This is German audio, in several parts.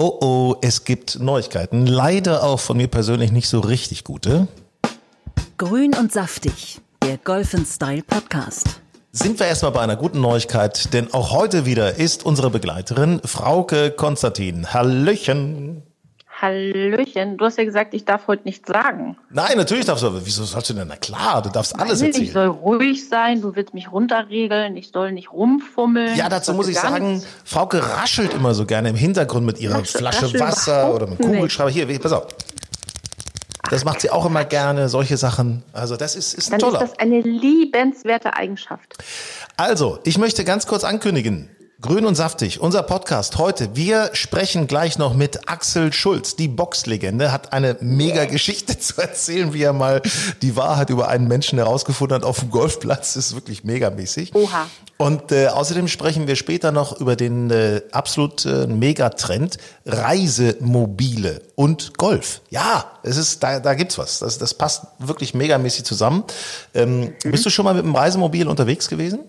Oh oh, es gibt Neuigkeiten. Leider auch von mir persönlich nicht so richtig gute. Grün und saftig, der Golf Style Podcast. Sind wir erstmal bei einer guten Neuigkeit, denn auch heute wieder ist unsere Begleiterin Frauke Konstantin. Hallöchen. Hallöchen, du hast ja gesagt, ich darf heute nichts sagen. Nein, natürlich darfst du. Wieso sollst du denn? Na klar, du darfst alles Nein, erzählen. Ich soll ruhig sein, du willst mich runterregeln, ich soll nicht rumfummeln. Ja, dazu muss ich sagen, nichts. Frauke raschelt immer so gerne im Hintergrund mit ihrer Raschel- Flasche Wasser oder mit Kugelschreiber. Hier, pass auf. Das macht sie auch immer gerne, solche Sachen. Also das ist, ist ein Dann toller. ist das eine liebenswerte Eigenschaft. Also, ich möchte ganz kurz ankündigen. Grün und saftig, unser Podcast heute. Wir sprechen gleich noch mit Axel Schulz. Die Boxlegende hat eine mega Geschichte zu erzählen, wie er mal die Wahrheit über einen Menschen herausgefunden hat auf dem Golfplatz. Das ist wirklich megamäßig. Oha. Und äh, außerdem sprechen wir später noch über den äh, absolut äh, Megatrend Reisemobile und Golf. Ja, es ist da, da gibt's was. Das, das passt wirklich megamäßig zusammen. Ähm, Bist du schon mal mit dem Reisemobil unterwegs gewesen?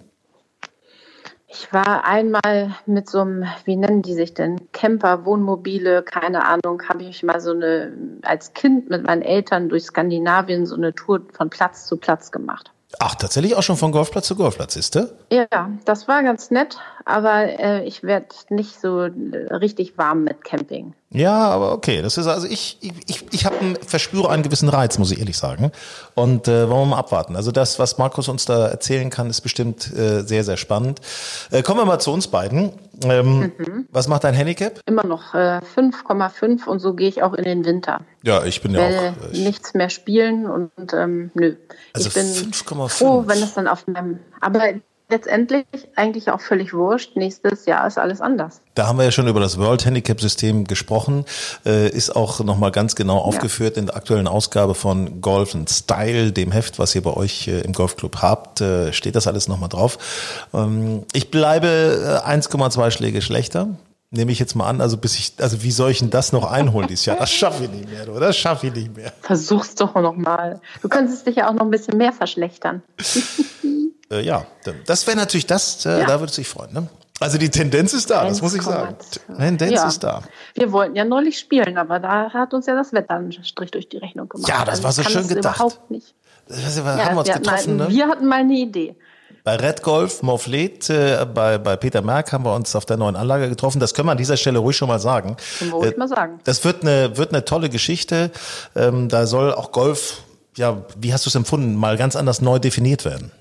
Ich war einmal mit so einem, wie nennen die sich denn, Camper, Wohnmobile, keine Ahnung, habe ich mal so eine, als Kind mit meinen Eltern durch Skandinavien so eine Tour von Platz zu Platz gemacht. Ach, tatsächlich auch schon von Golfplatz zu Golfplatz, ist du? Ja, das war ganz nett, aber äh, ich werde nicht so äh, richtig warm mit Camping. Ja, aber okay. Das ist also ich, ich, ich, habe einen, verspüre einen gewissen Reiz, muss ich ehrlich sagen. Und äh, wollen wir mal abwarten. Also das, was Markus uns da erzählen kann, ist bestimmt äh, sehr, sehr spannend. Äh, kommen wir mal zu uns beiden. Ähm, Was macht dein Handicap? Immer noch äh, 5,5 und so gehe ich auch in den Winter. Ja, ich bin ja auch. Ich, nichts mehr spielen und ähm, nö. Also ich bin 5,5. froh, wenn es dann auf meinem. Aber letztendlich eigentlich auch völlig wurscht. Nächstes Jahr ist alles anders. da haben wir ja schon über das World Handicap System gesprochen. Äh, ist auch nochmal ganz genau aufgeführt in der aktuellen Ausgabe von Golf and Style, dem Heft, was ihr bei euch äh, im Golfclub habt. Äh, steht das alles nochmal drauf. Ähm, ich bleibe äh, 1,2 Schläge schlechter. Nehme ich jetzt mal an, also bis ich, also wie soll ich denn das noch einholen dieses Jahr? Das schaffe ich nicht mehr, du, das schaffe ich nicht mehr. Versuch's doch noch mal. Du könntest dich ja auch noch ein bisschen mehr verschlechtern. Äh, ja, das wäre natürlich das, äh, Ja. da würde sich freuen. Ne? Also die Tendenz ist da, das muss ich sagen. 1,2. Tendenz Ja. ist da. Wir wollten ja neulich spielen, aber da hat uns ja das Wetter einen Strich durch die Rechnung gemacht. Ja, das Also war so schön gedacht. Überhaupt nicht. Das, haben wir uns getroffen, mal, ne? wir hatten mal eine Idee. Bei Red Golf Morflet äh, bei, bei Peter Merck haben wir uns auf der neuen Anlage getroffen. Das können wir an dieser Stelle ruhig schon mal sagen. Können wir ruhig Äh, mal sagen. Das wird eine, wird eine tolle Geschichte. Ähm, da soll auch Golf, ja, wie hast du es empfunden, mal ganz anders neu definiert werden.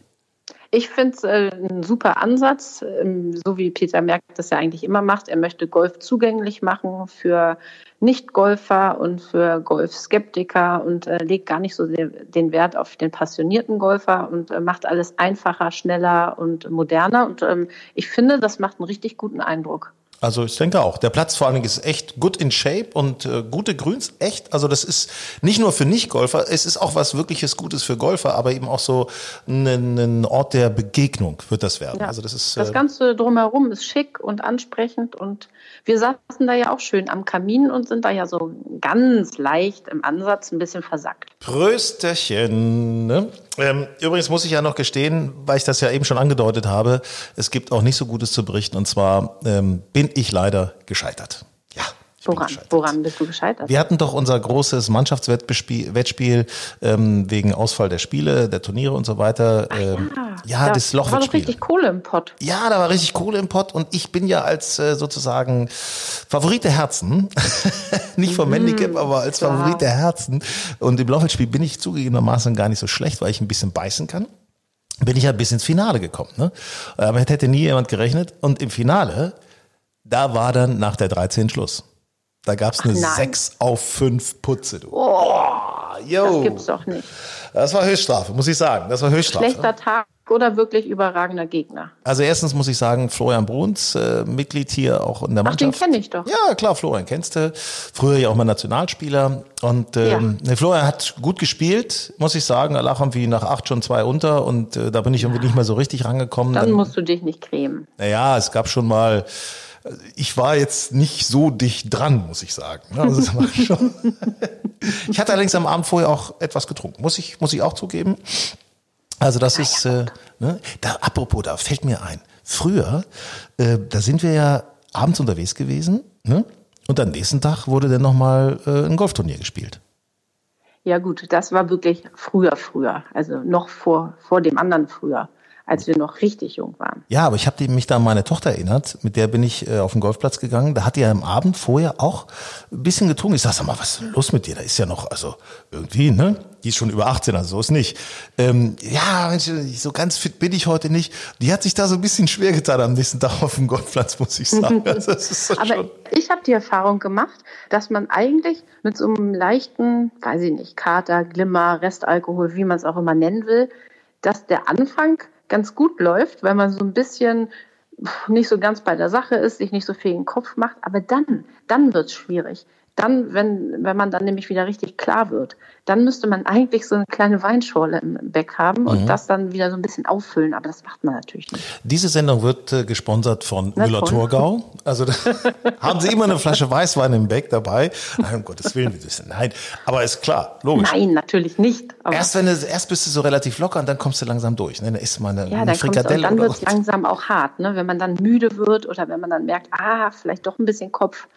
Ich finde es äh, ein super Ansatz, ähm, so wie Peter Merck das ja eigentlich immer macht. Er möchte Golf zugänglich machen für Nicht-Golfer und für Golfskeptiker und äh, legt gar nicht so den Wert auf den passionierten Golfer und äh, macht alles einfacher, schneller und moderner. Und ähm, ich finde, das macht einen richtig guten Eindruck. Also ich denke auch. Der Platz vor allen Dingen ist echt gut in Shape und äh, gute Grüns, echt. Also das ist nicht nur für Nicht-Golfer, es ist auch was wirkliches Gutes für Golfer, aber eben auch so ein, ein Ort der Begegnung wird das werden. Ja. Also das ist Das äh, Ganze drumherum ist schick und ansprechend und wir saßen da ja auch schön am Kamin und sind da ja so ganz leicht im Ansatz ein bisschen versackt. Prösterchen. Ne? Ähm, übrigens muss ich ja noch gestehen, weil ich das ja eben schon angedeutet habe, es gibt auch nicht so Gutes zu berichten. Und zwar ähm, bin ich leider gescheitert. Ja. Woran, gescheitert. woran bist du gescheitert? Wir hatten doch unser großes Mannschaftswettspiel Wettspiel, ähm, wegen Ausfall der Spiele, der Turniere und so weiter. ähm, ja, da das war doch richtig Kohle im Pott. Ja, da war richtig Kohle im Pott und ich bin ja als äh, sozusagen Favorit der Herzen, nicht vom Handicap, aber als klar. Favorit der Herzen. Und im Laufwettspiel bin ich zugegebenermaßen gar nicht so schlecht, weil ich ein bisschen beißen kann. Bin ich ja bis ins Finale gekommen. Ne? Aber hätte nie jemand gerechnet. Und im Finale, da war dann nach der 13 Schluss. Da gab's eine nein. 6 auf 5 Putze. Du. Oh, yo. das gibt's doch nicht. Das war Höchststrafe, muss ich sagen. Das war Höchststrafe. Schlechter Tag oder wirklich überragender Gegner. Also erstens muss ich sagen, Florian Bruns, äh, Mitglied hier auch in der Ach, den Mannschaft. kenne ich doch. Ja, klar, Florian kennst du. Früher ja auch mal Nationalspieler. Und ähm, ne, Florian hat gut gespielt, muss ich sagen. Er lag irgendwie nach acht schon zwei unter und äh, da bin ich irgendwie nicht mehr so richtig rangekommen. Dann musst du dich nicht cremen. Naja, es gab schon mal, ich war jetzt nicht so dicht dran, muss ich sagen. ne? Also ich hatte allerdings am Abend vorher auch etwas getrunken, muss ich, muss ich auch zugeben. Also das ist, äh, ne? da, apropos, da fällt mir ein, früher, äh, da sind wir ja abends unterwegs gewesen, ne? Und am nächsten Tag wurde dann nochmal äh, ein Golfturnier gespielt. Ja gut, das war wirklich früher, früher. Also noch vor, vor dem anderen früher als wir noch richtig jung waren. Ja, aber ich habe mich da an meine Tochter erinnert, mit der bin ich äh, auf den Golfplatz gegangen. Da hat die ja am Abend vorher auch ein bisschen getrunken. Ich sag, sag mal, was ist denn los mit dir? Da ist ja noch, also irgendwie, ne? Die ist schon über 18, also so ist nicht. Ähm, ja, Mensch, so ganz fit bin ich heute nicht. Die hat sich da so ein bisschen schwer getan am nächsten Tag auf dem Golfplatz, muss ich sagen. Also, so aber schon. ich habe die Erfahrung gemacht, dass man eigentlich mit so einem leichten, weiß ich nicht, Kater, Glimmer, Restalkohol, wie man es auch immer nennen will, dass der Anfang ganz gut läuft, weil man so ein bisschen nicht so ganz bei der Sache ist, sich nicht so viel in den Kopf macht. Aber dann, dann wird es schwierig. Dann, wenn, wenn man dann nämlich wieder richtig klar wird, dann müsste man eigentlich so eine kleine Weinschorle im Beck haben und mhm. das dann wieder so ein bisschen auffüllen, aber das macht man natürlich nicht. Diese Sendung wird äh, gesponsert von Müller-Thurgau. Also haben Sie immer eine Flasche Weißwein im Beck dabei? Nein, um Gottes Willen, wie das Nein, aber ist klar, logisch. Nein, natürlich nicht. erst wenn du, erst bist du so relativ locker und dann kommst du langsam durch. Ne? Dann isst man eine, ja, eine Frikadelle. Und dann wird es langsam auch hart, ne? wenn man dann müde wird oder wenn man dann merkt, ah, vielleicht doch ein bisschen Kopf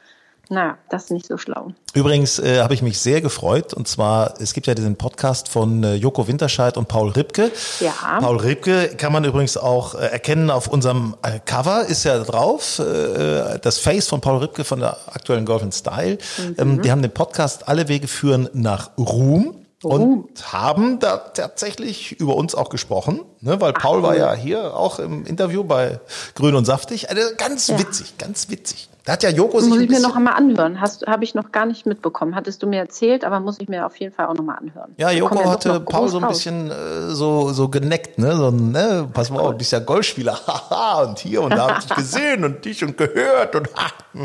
na, das ist nicht so schlau. Übrigens äh, habe ich mich sehr gefreut und zwar, es gibt ja diesen Podcast von äh, Joko Winterscheid und Paul Ripke. Ja. Paul Ripke kann man übrigens auch äh, erkennen auf unserem äh, Cover, ist ja drauf, äh, das Face von Paul Ripke von der aktuellen Golf Style. Mhm. Ähm, die haben den Podcast Alle Wege führen nach Ruhm und haben da tatsächlich über uns auch gesprochen, ne, weil Paul Ach, war ja hier auch im Interview bei Grün und Saftig. Also ganz ja. witzig, ganz witzig. Da hat ja Joko sich. Muss ich mir noch einmal anhören. Habe ich noch gar nicht mitbekommen. Hattest du mir erzählt, aber muss ich mir auf jeden Fall auch noch mal anhören. Ja, Joko hatte Paul so ein bisschen äh, so, so geneckt, ne? So, ne? Pass mal auf, du bist ja Golfspieler. Haha, und hier und da habe ich dich gesehen und dich und gehört und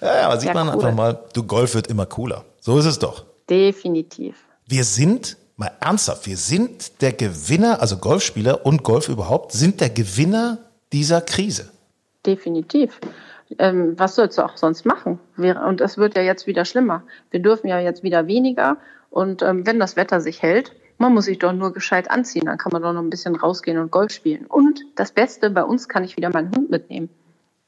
ja, ja, aber sieht ja, man cool. einfach mal, du Golf wird immer cooler. So ist es doch. Definitiv. Wir sind, mal ernsthaft, wir sind der Gewinner, also Golfspieler und Golf überhaupt, sind der Gewinner dieser Krise. Definitiv. Ähm, was sollst du auch sonst machen? Und es wird ja jetzt wieder schlimmer. Wir dürfen ja jetzt wieder weniger. Und ähm, wenn das Wetter sich hält, man muss sich doch nur gescheit anziehen. Dann kann man doch noch ein bisschen rausgehen und Golf spielen. Und das Beste, bei uns kann ich wieder meinen Hund mitnehmen.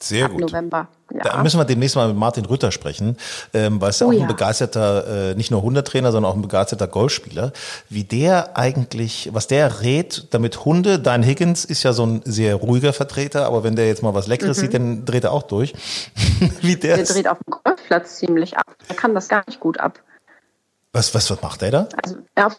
Sehr Ab gut. November. Ja. Da müssen wir demnächst mal mit Martin Rütter sprechen, ähm, weil es ja oh, auch ein ja. begeisterter, äh, nicht nur Hundetrainer, sondern auch ein begeisterter Golfspieler, wie der eigentlich, was der rät, damit Hunde, dein Higgins ist ja so ein sehr ruhiger Vertreter, aber wenn der jetzt mal was Leckeres mhm. sieht, dann dreht er auch durch. wie der, der dreht auf dem Golfplatz ziemlich ab. Er kann das gar nicht gut ab. Was, was, was macht der da? Also, auf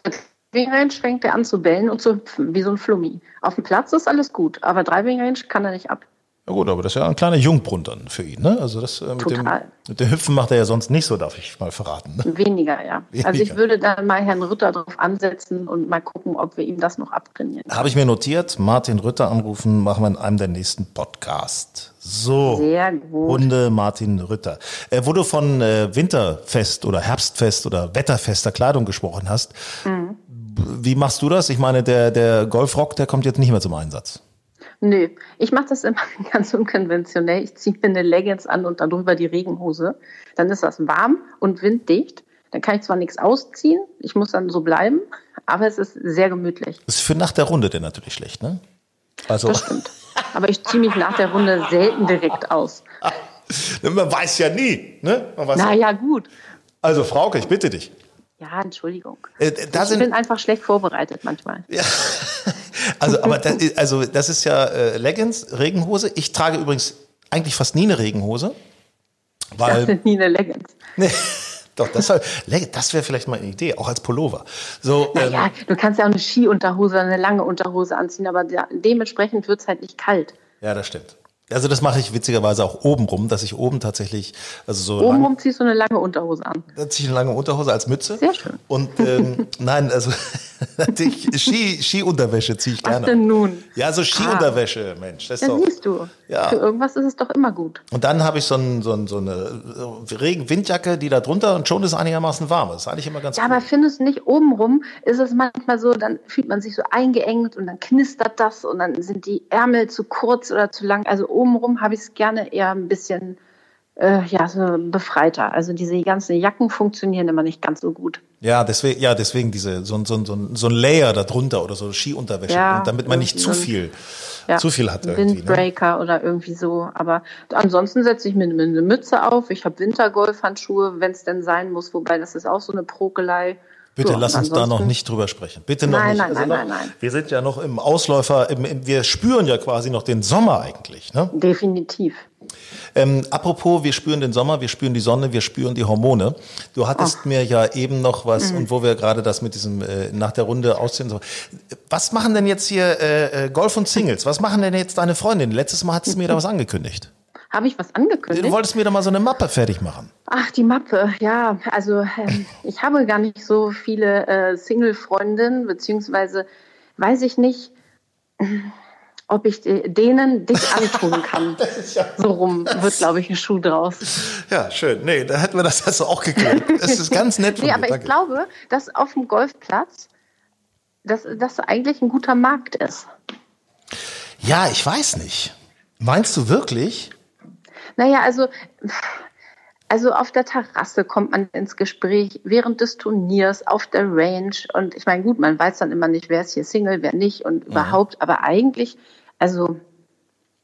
Driving Range fängt er an zu bellen und zu hüpfen, wie so ein Flummi. Auf dem Platz ist alles gut, aber Driving Range kann er nicht ab. Ja gut, aber das ist ja ein kleiner Jungbrunnen dann für ihn, ne? Also das äh, mit, dem, mit dem Hüpfen macht er ja sonst nicht so, darf ich mal verraten. Ne? Weniger, ja. Weniger. Also ich würde dann mal Herrn Rütter drauf ansetzen und mal gucken, ob wir ihm das noch abtrainieren. Habe ich mir notiert, Martin Rütter anrufen, machen wir in einem der nächsten Podcasts. So, Sehr gut. Hunde Martin Rütter. Äh, wo du von äh, Winterfest oder Herbstfest oder wetterfester Kleidung gesprochen hast, mhm. wie machst du das? Ich meine, der, der Golfrock, der kommt jetzt nicht mehr zum Einsatz. Nö, ich mache das immer ganz unkonventionell. Ich ziehe mir eine Leggings an und darüber die Regenhose. Dann ist das warm und winddicht. Dann kann ich zwar nichts ausziehen, ich muss dann so bleiben, aber es ist sehr gemütlich. Das ist für nach der Runde denn natürlich schlecht, ne? Also. Das stimmt. Aber ich ziehe mich nach der Runde selten direkt aus. Man weiß ja nie, ne? Na ja, gut. Also Frauke, ich bitte dich. Ja, Entschuldigung. Äh, ich bin einfach schlecht vorbereitet manchmal. Ja. Also, aber das, also das ist ja äh, Leggings, Regenhose. Ich trage übrigens eigentlich fast nie eine Regenhose. Weil, ich nie eine Leggings. Nee. Doch, das, das wäre vielleicht mal eine Idee, auch als Pullover. So, naja, ähm, du kannst ja auch eine Skiunterhose oder eine lange Unterhose anziehen, aber dementsprechend wird es halt nicht kalt. Ja, das stimmt. Also das mache ich witzigerweise auch oben rum, dass ich oben tatsächlich, also so. Oben rum ziehst du eine lange Unterhose an. Da ziehe ich eine lange Unterhose als Mütze. Sehr schön. Und ähm, nein, also Ski, Ski-Unterwäsche ziehe ich gerne. Was denn nun? Ja, so Ski-Unterwäsche, ah. Mensch. Das ist ja, doch, siehst du. Ja. Für irgendwas ist es doch immer gut. Und dann habe ich so, ein, so, ein, so eine Regen-Windjacke, die da drunter und schon ist einigermaßen warm. Das ist eigentlich immer ganz Ja, gut. aber findest du nicht, obenrum ist es manchmal so, dann fühlt man sich so eingeengt und dann knistert das und dann sind die Ärmel zu kurz oder zu lang. Also obenrum habe ich es gerne eher ein bisschen äh, ja, so befreiter. Also diese ganzen Jacken funktionieren immer nicht ganz so gut. Ja, deswegen, ja, deswegen diese, so, so, so, so ein Layer darunter oder so Skiunterwäsche, ja, damit man nicht zu viel Ja. Zu viel hat irgendwie, ne? Windbreaker oder irgendwie so. Aber ansonsten setze ich mir eine eine Mütze auf. Ich habe Wintergolfhandschuhe, wenn es denn sein muss. Wobei das ist auch so eine Prokelei. Bitte Ja, lass uns da noch nicht drüber sprechen. Bitte noch Nein, nicht. nein, Also nein, noch, nein, nein. Wir sind ja noch im Ausläufer, im, im, wir spüren ja quasi noch den Sommer eigentlich. Ne? Definitiv. Ähm, apropos, wir spüren den Sommer, wir spüren die Sonne, wir spüren die Hormone. Du hattest mir ja eben noch was, und wo wir gerade das mit diesem äh, nach der Runde ausziehen. So. Was machen denn jetzt hier äh, äh, Golf und Singles? Was machen denn jetzt deine Freundin? Letztes Mal hattest du mir da was angekündigt. Habe ich was Du angekündigt? wolltest mir da mal so eine Mappe fertig machen. Ach, die Mappe, ja. Also ähm, ich habe gar nicht so viele äh, Single-Freundinnen, beziehungsweise weiß ich nicht, ob ich de- denen dich antun kann. So rum wird, glaube ich, ein Schuh draus. Ja, schön. Nee, da hätten wir das also auch geklärt. Das ist ganz nett von Nee, dir. aber ich Danke. glaube, dass auf dem Golfplatz dass das eigentlich ein guter Markt ist. Ja, ich weiß nicht. Meinst du wirklich? Naja, also, also auf der Terrasse kommt man ins Gespräch während des Turniers, auf der Range. Und ich meine, gut, man weiß dann immer nicht, wer ist hier Single, wer nicht und Mhm. überhaupt. Aber eigentlich, also,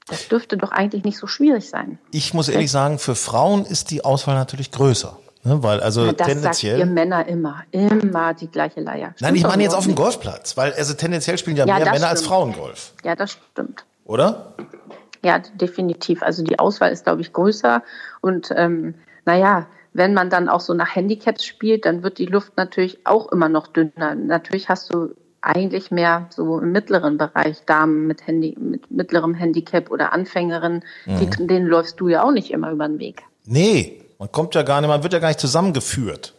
das dürfte doch eigentlich nicht so schwierig sein. Ich muss ehrlich sagen, für Frauen ist die Auswahl natürlich größer. Ne? Weil also Ja, das sagt tendenziell. ihr Männer immer. Immer die gleiche Leier. Nein, Stimmt ich doch meine jetzt auf dem. Golfplatz, weil also tendenziell spielen ja, Ja, mehr Männer als stimmt. Frauen Golf, Ja, das stimmt. oder? Ja, definitiv. Also die Auswahl ist, glaube ich, größer. Und ähm, naja, wenn man dann auch so nach Handicaps spielt, dann wird die Luft natürlich auch immer noch dünner. Natürlich hast du eigentlich mehr so im mittleren Bereich Damen mit, Handy, mit mittlerem Handicap oder Anfängerinnen, die, denen läufst du ja auch nicht immer über den Weg. Nee, man kommt ja gar nicht, man wird ja gar nicht zusammengeführt.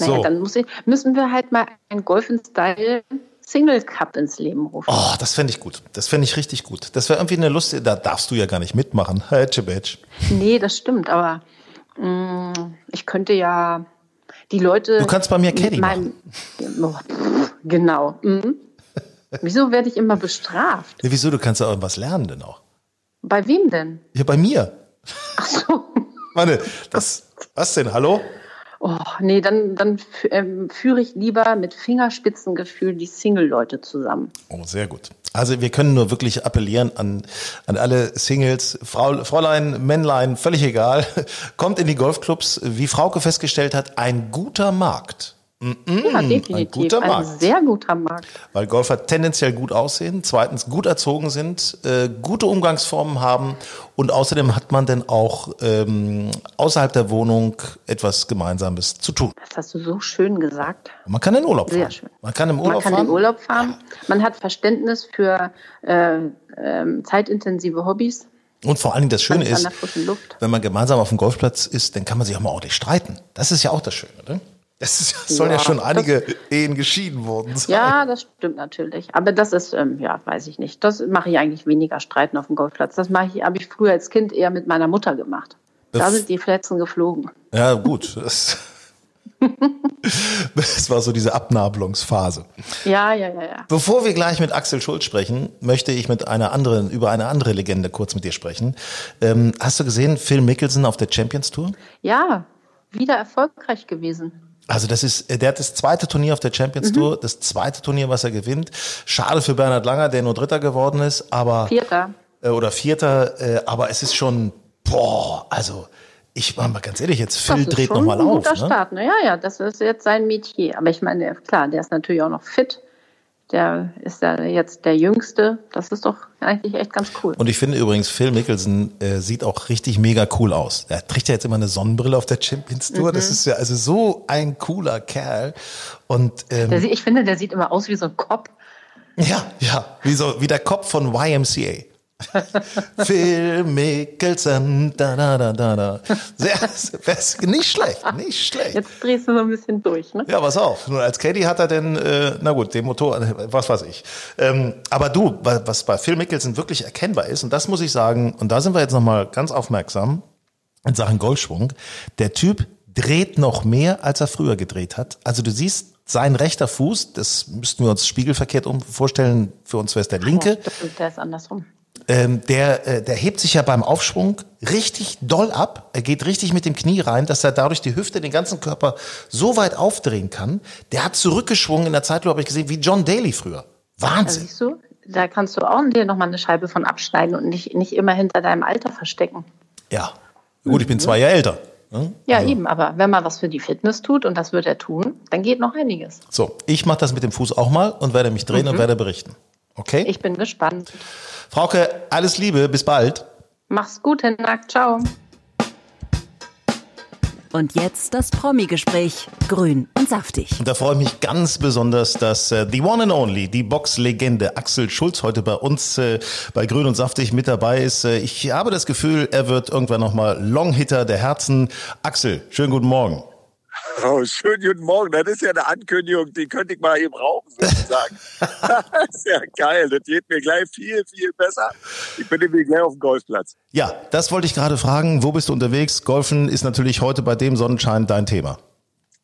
Naja, So. dann muss ich, müssen wir halt mal einen Golf in Style Single Cup ins Leben rufen. Oh, das fände ich gut. Das fände ich richtig gut. Das wäre irgendwie eine Lust, da darfst du ja gar nicht mitmachen. Nee, das stimmt, aber mh, ich könnte ja die Leute. Du kannst bei mir Caddy meinem- Oh, pff, genau. Mhm. Wieso werde ich immer bestraft? Ja, wieso? Du kannst ja irgendwas lernen denn auch. Bei wem denn? Ja, bei mir. Ach so. Meine, das, was denn? Hallo? Oh, nee, dann, dann ähm, führe ich lieber mit Fingerspitzengefühl die Single-Leute zusammen. Oh, sehr gut. Also wir können nur wirklich appellieren an, an alle Singles, Frau, Fräulein, Männlein, völlig egal. Kommt in die Golfclubs, wie Frauke festgestellt hat, ein guter Markt. Ja, definitiv. guter Ein Markt. sehr guter Markt. Weil Golfer tendenziell gut aussehen, zweitens gut erzogen sind, äh, gute Umgangsformen haben und außerdem hat man dann auch ähm, außerhalb der Wohnung etwas Gemeinsames zu tun. Das hast du so schön gesagt. Man kann in Urlaub Sehr fahren. schön. Man kann im Urlaub Man kann fahren. in Urlaub fahren. Man hat Verständnis für äh, ähm, zeitintensive Hobbys. Und vor allen Dingen das Schöne ist, wenn man gemeinsam auf dem Golfplatz ist, dann kann man sich auch mal ordentlich streiten. Das ist ja auch das Schöne, ne? Das sollen ja, Ja, schon das- einige Ehen geschieden worden sein. Ja, das stimmt natürlich. Aber das ist, ähm, ja, weiß ich nicht. Das mache ich eigentlich weniger Streiten auf dem Golfplatz. Das mache ich, habe ich früher als Kind eher mit meiner Mutter gemacht. Da sind die Fletzen geflogen. Ja, gut. Das, das war so diese Abnabelungsphase. Ja, ja, ja, ja. Bevor wir gleich mit Axel Schulz sprechen, möchte ich mit einer anderen, über eine andere Legende kurz mit dir sprechen. Ähm, hast du gesehen, Phil Mickelson auf der Champions Tour? Ja, wieder erfolgreich gewesen. Also das ist, äh, der hat das zweite Turnier auf der Champions Tour, das zweite Turnier, was er gewinnt. Schade für Bernhard Langer, der nur Dritter geworden ist, aber Vierter. äh, oder Vierter, äh, aber es ist schon, boah, also ich war mal ganz ehrlich, jetzt Phil das dreht nochmal auf. guter Ne? Start. Ne? Ja, ja, das ist jetzt sein Metier. Aber ich meine, klar, der ist natürlich auch noch fit. Der ist ja jetzt der Jüngste. Das ist doch eigentlich echt ganz cool. Und ich finde übrigens, Phil Mickelson äh, sieht auch richtig mega cool aus. Er trägt ja jetzt immer eine Sonnenbrille auf der Champions Tour. Mhm. Das ist ja also so ein cooler Kerl. Und ähm, Der, ich finde, der sieht immer aus wie so ein Kopf. ja, ja, wie, so, wie der Kopf von YMCA. Phil Mickelson, da da da da da. Sehr, sehr, nicht schlecht, nicht schlecht. Jetzt drehst du so ein bisschen durch, ne? Ja, pass auf. Nur als Caddy hat er denn, äh, na gut, den Motor, was weiß ich. Ähm, aber du, wa- was bei Phil Mickelson wirklich erkennbar ist, und das muss ich sagen, und da sind wir jetzt nochmal ganz aufmerksam in Sachen Golfschwung, der Typ dreht noch mehr, als er früher gedreht hat. Also du siehst, sein rechter Fuß, das müssten wir uns spiegelverkehrt um vorstellen, für uns wäre es der linke, Ja, stimmt, der ist andersrum. Ähm, der, äh, der hebt sich ja beim Aufschwung richtig doll ab. Er geht richtig mit dem Knie rein, dass er dadurch die Hüfte, den ganzen Körper so weit aufdrehen kann. Der hat zurückgeschwungen in der Zeitlupe, habe ich gesehen, wie John Daly früher. Da Wahnsinn. siehst du, da kannst du auch dir nochmal eine Scheibe von abschneiden und nicht, nicht immer hinter deinem Alter verstecken. Ja, gut, ich bin zwei Jahre älter. Ne? Ja, also. eben, aber wenn man was für die Fitness tut, und das wird er tun, dann geht noch einiges. So, ich mache das mit dem Fuß auch mal und werde mich drehen mhm. und werde berichten. Okay? Ich bin gespannt. Frauke, alles Liebe, bis bald. Mach's gut, Hinak, ciao. Und jetzt das Promi-Gespräch. Grün und saftig. Und da freue ich mich ganz besonders, dass äh, the one and only, die Boxlegende Axel Schulz heute bei uns äh, bei Grün und saftig mit dabei ist. Äh, ich habe das Gefühl, er wird irgendwann nochmal Longhitter der Herzen. Axel, schönen guten Morgen. Oh, schönen guten Morgen. Das ist ja eine Ankündigung, die könnte ich mal eben rauchen, sozusagen. das ist ja geil. Das geht mir gleich viel, viel besser. Ich bin nämlich gleich auf dem Golfplatz. Ja, das wollte ich gerade fragen. Wo bist du unterwegs? Golfen ist natürlich heute bei dem Sonnenschein dein Thema.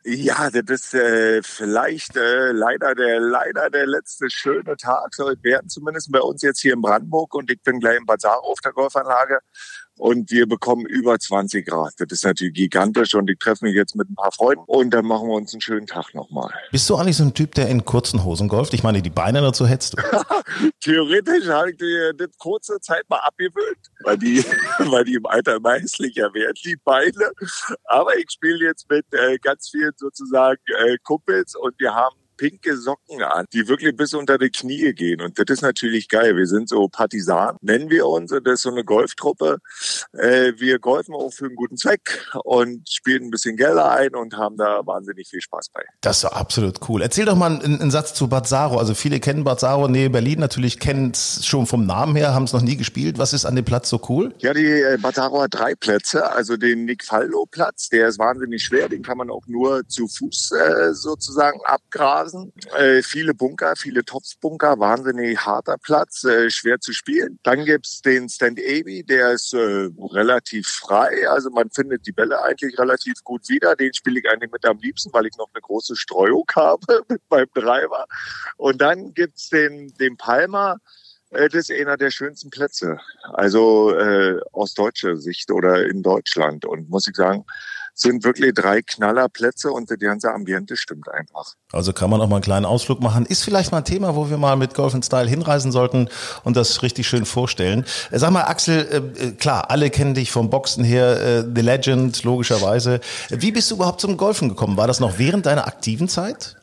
Ja, das ist äh, vielleicht äh, leider der leider der letzte schöne Tag soll werden, zumindest bei uns jetzt hier in Brandenburg und ich bin gleich im Bazar auf der Golfanlage und wir bekommen über 20 Grad. Das ist natürlich gigantisch und ich treffe mich jetzt mit ein paar Freunden und dann machen wir uns einen schönen Tag nochmal. Bist du eigentlich so ein Typ, der in kurzen Hosen golft? Ich meine, die Beine dazu hättest du. Theoretisch habe ich dir das kurze Zeit mal abgewöhnt, weil die, weil die im Alter immer hässlicher werden, die Beine. Aber ich spiele jetzt mit äh, ganz vielen sozusagen äh, Kumpels und wir haben pinke Socken an, die wirklich bis unter die Knie gehen. Und das ist natürlich geil. Wir sind so Partisanen, nennen wir uns. Und das ist so eine Golftruppe. Äh, wir golfen auch für einen guten Zweck und spielen ein bisschen Geld ein und haben da wahnsinnig viel Spaß bei. Das ist absolut cool. Erzähl doch mal einen, einen Satz zu Bad Saro. Also viele kennen Bad Saro, Nähe Berlin natürlich, kennen es schon vom Namen her, haben es noch nie gespielt. Was ist an dem Platz so cool? Ja, die äh, Bad Saro hat drei Plätze. Also den Nick Faldo Platz, der ist wahnsinnig schwer. Den kann man auch nur zu Fuß äh, sozusagen abgrasen. Rasen, äh, viele Bunker, viele Topfbunker, wahnsinnig harter Platz, äh, schwer zu spielen. Dann gibt's den Stand Abbey, der ist äh, relativ frei, also man findet die Bälle eigentlich relativ gut wieder. Den spiele ich eigentlich mit am liebsten, weil ich noch eine große Streuung habe mit meinem Driver. Und dann gibt's den, den Palmer, äh, das ist einer der schönsten Plätze. Also äh, aus deutscher Sicht oder in Deutschland. Und muss ich sagen, sind wirklich drei Knallerplätze und das ganze Ambiente stimmt einfach. Also kann man auch mal einen kleinen Ausflug machen. Ist vielleicht mal ein Thema, wo wir mal mit Golf Style hinreisen sollten und das richtig schön vorstellen. Äh, sag mal, Axel, äh, äh, klar, alle kennen dich vom Boxen her, The Legend, logischerweise. Wie bist du überhaupt zum Golfen gekommen? War das noch während deiner aktiven Zeit?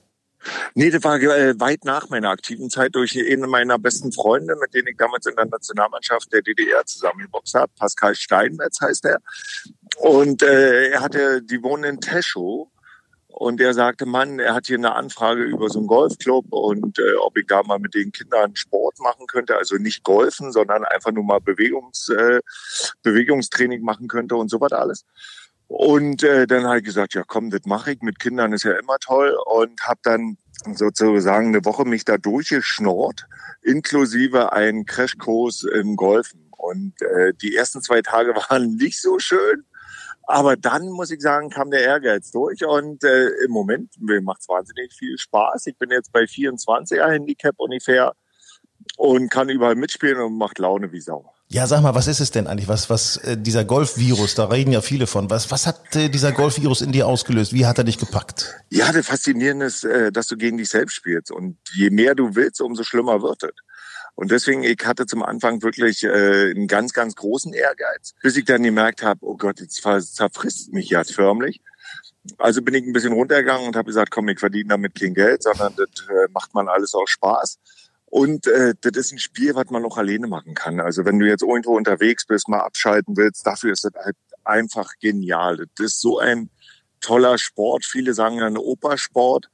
Nee, das war äh, weit nach meiner aktiven Zeit durch einen meiner besten Freunde, mit denen ich damals in der Nationalmannschaft der DDR zusammengeboxt habe. Pascal Steinmetz heißt er. Und äh, er hatte, die wohnen in Teschow. Und er sagte, Mann, er hat hier eine Anfrage über so einen Golfclub und äh, ob ich da mal mit den Kindern Sport machen könnte. Also nicht golfen, sondern einfach nur mal Bewegungs, äh, Bewegungstraining machen könnte und so was alles. Und äh, dann habe ich gesagt, ja komm, das mache ich. Mit Kindern ist ja immer toll. Und habe dann sozusagen eine Woche mich da durchgeschnort, inklusive einen Crashkurs im Golfen. Und äh, die ersten zwei Tage waren nicht so schön. Aber dann muss ich sagen, kam der Ehrgeiz durch und äh, im Moment macht es wahnsinnig viel Spaß. Ich bin jetzt bei 24er Handicap ungefähr und kann überall mitspielen und macht Laune wie Sau. Ja, sag mal, was ist es denn eigentlich? Was, was äh, dieser Golfvirus, da reden ja viele von. Was, was hat äh, dieser Golfvirus in dir ausgelöst? Wie hat er dich gepackt? Ja, das Faszinierende ist, äh, dass du gegen dich selbst spielst. Und je mehr du willst, umso schlimmer wird es. Und deswegen, ich hatte zum Anfang wirklich äh, einen ganz, ganz großen Ehrgeiz, bis ich dann gemerkt habe, oh Gott, jetzt zerfrisst mich ja förmlich. Also bin ich ein bisschen runtergegangen und habe gesagt, komm, ich verdiene damit kein Geld, sondern das äh, macht man alles auch Spaß. Und äh, das ist ein Spiel, was man auch alleine machen kann. Also wenn du jetzt irgendwo unterwegs bist, mal abschalten willst, dafür ist das halt einfach genial. Das ist so ein toller Sport. Viele sagen ja ein Opersport.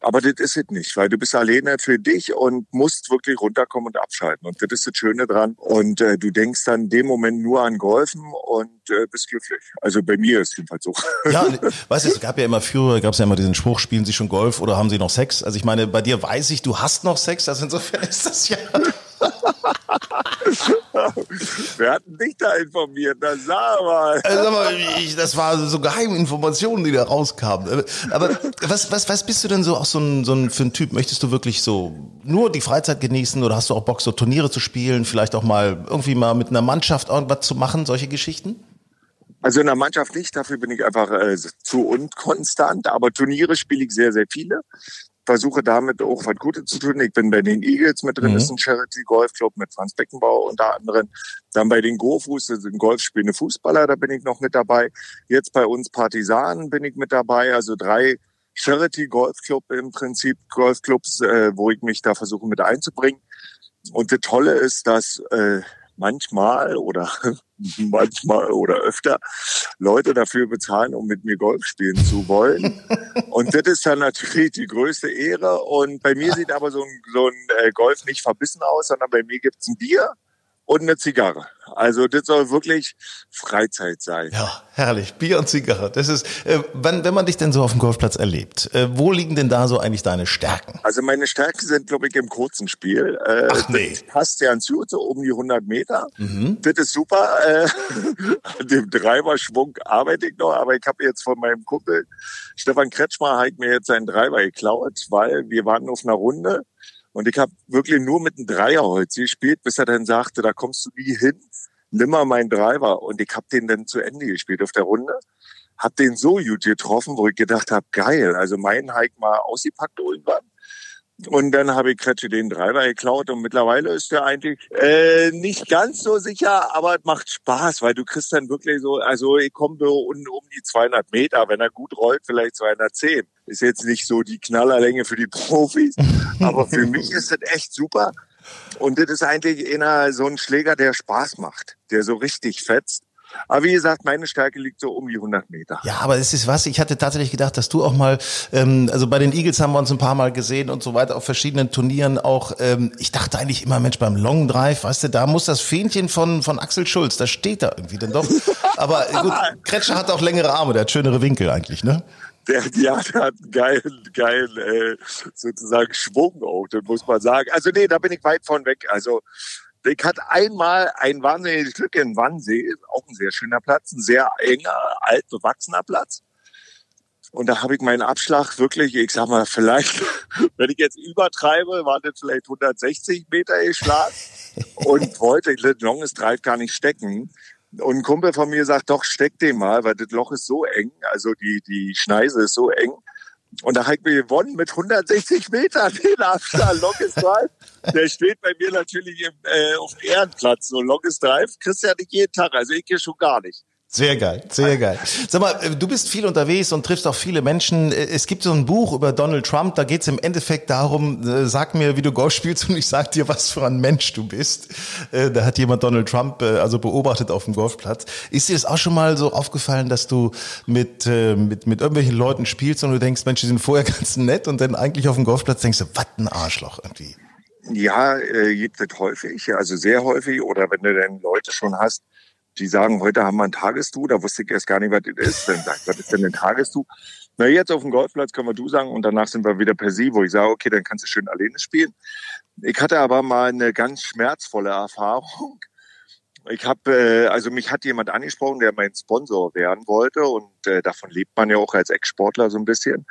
Aber das ist es nicht, weil du bist alleine für dich und musst wirklich runterkommen und abschalten. Und das ist das Schöne dran. Und äh, du denkst dann in dem Moment nur an Golfen und äh, bist glücklich. Also bei mir ist es jedenfalls so. Ja, weißt du, es gab ja immer früher, gab es ja immer diesen Spruch, spielen Sie schon Golf oder haben Sie noch Sex? Also ich meine, bei dir weiß ich, du hast noch Sex. Also insofern ist das ja... Wer hat dich da informiert? Na, sag mal. Also, mal ich, das war so geheime Informationen, die da rauskamen. Aber was, was, was bist du denn so auch so ein, so ein für ein Typ? Möchtest du wirklich so nur die Freizeit genießen oder hast du auch Bock, so Turniere zu spielen? Vielleicht auch mal irgendwie mal mit einer Mannschaft irgendwas zu machen, solche Geschichten? Also in der Mannschaft nicht, dafür bin ich einfach äh, zu unkonstant. Aber Turniere spiele ich sehr, sehr viele. Versuche damit auch was Gutes zu tun. Ich bin bei den Eagles mit drin, mhm. ist ein Charity Golf Club mit Franz Beckenbauer unter anderem. Dann bei den Gofus, das sind golfspielende Fußballer, da bin ich noch mit dabei. Jetzt bei uns Partisanen bin ich mit dabei, also drei Charity Golf Club im Prinzip, Golfclubs, äh, wo ich mich da versuche mit einzubringen. Und das Tolle ist, dass äh, manchmal oder manchmal oder öfter Leute dafür bezahlen, um mit mir Golf spielen zu wollen. Und das ist dann natürlich die größte Ehre. Und bei mir sieht aber so ein, so ein äh, Golf nicht verbissen aus, sondern bei mir gibt's ein Bier und eine Zigarre. Also das soll wirklich Freizeit sein. Ja, herrlich. Bier und Zigarre. Das ist, äh, wenn, wenn man dich denn so auf dem Golfplatz erlebt, äh, wo liegen denn da so eigentlich deine Stärken? Also meine Stärken sind, glaube ich, im kurzen Spiel. Äh, Ach nee. Das passt ja zu, so um die 100 Meter. Mhm. Das ist super. Äh, an dem Treiberschwung arbeite ich noch, aber ich habe jetzt von meinem Kumpel Stefan Kretschmer hat mir jetzt seinen Treiber geklaut, weil wir waren auf einer Runde und ich habe wirklich nur mit einem Dreierholz gespielt, bis er dann sagte, da kommst du nie hin, nimm mal meinen Driver. Und ich habe den dann zu Ende gespielt auf der Runde. Hab den so gut getroffen, wo ich gedacht habe, geil, also meinen Hike mal ausgepackt irgendwann. Und dann habe ich Kretsche den Driver geklaut und mittlerweile ist der eigentlich äh, nicht ganz so sicher, aber es macht Spaß, weil du kriegst dann wirklich so, also ich komme um, um die 200 Meter, wenn er gut rollt, vielleicht 210. Ist jetzt nicht so die Knallerlänge für die Profis, aber für mich ist das echt super. Und das ist eigentlich eher so ein Schläger, der Spaß macht, der so richtig fetzt. Aber wie gesagt, meine Stärke liegt so um die 100 Meter. Ja, aber es ist was, ich hatte tatsächlich gedacht, dass du auch mal, ähm, also bei den Eagles haben wir uns ein paar Mal gesehen und so weiter, auf verschiedenen Turnieren auch, ähm, ich dachte eigentlich immer, Mensch, beim Long Drive, weißt du, da muss das Fähnchen von, von Axel Schulz, das steht da irgendwie dann doch. Aber gut, Kretscher hat auch längere Arme, der hat schönere Winkel eigentlich, ne? Der, ja, der hat einen geilen, geilen, äh, sozusagen Schwung auch, das muss man sagen. Also nee, da bin ich weit von weg. Also ich hatte einmal ein wahnsinniges Glück in Wannsee, auch ein sehr schöner Platz, ein sehr enger, alt bewachsener Platz. Und da habe ich meinen Abschlag wirklich, ich sag mal, vielleicht, wenn ich jetzt übertreibe, war das vielleicht 160 Meter geschlagen und wollte das Longest Drive gar nicht stecken. Und ein Kumpel von mir sagt, doch, steck den mal, weil das Loch ist so eng, also die, die Schneise ist so eng. Und da habe ich mir gewonnen mit 160 Metern den Abstand. Longest Drive. Der steht bei mir natürlich im, äh, auf Ehrenplatz. So Longest Drive kriegst du ja nicht jeden Tag. Also ich gehe schon gar nicht. Sehr geil, sehr geil. Sag mal, äh, du bist viel unterwegs und triffst auch viele Menschen. Äh, es gibt so ein Buch über Donald Trump, da geht es im Endeffekt darum, äh, sag mir, wie du Golf spielst und ich sag dir, was für ein Mensch du bist. Da hat jemand Donald Trump also beobachtet auf dem Golfplatz. Ist dir das auch schon mal so aufgefallen, dass du mit, mit, mit irgendwelchen Leuten spielst und du denkst, Mensch, die sind vorher ganz nett und dann eigentlich auf dem Golfplatz denkst du, was ein Arschloch irgendwie? Ja, äh, gibt es häufig, also sehr häufig. Oder wenn du dann Leute schon hast, die sagen, heute haben wir ein Tagestuch, da wusste ich erst gar nicht, was das ist. Dann sagt, was ist denn ein Tagestuch? Na, jetzt auf dem Golfplatz können wir du sagen und danach sind wir wieder per Sie, wo ich sage, okay, dann kannst du schön alleine spielen. Ich hatte aber mal eine ganz schmerzvolle Erfahrung. Ich habe, äh, also mich hat jemand angesprochen, der mein Sponsor werden wollte und äh, davon lebt man ja auch als Ex-Sportler so ein bisschen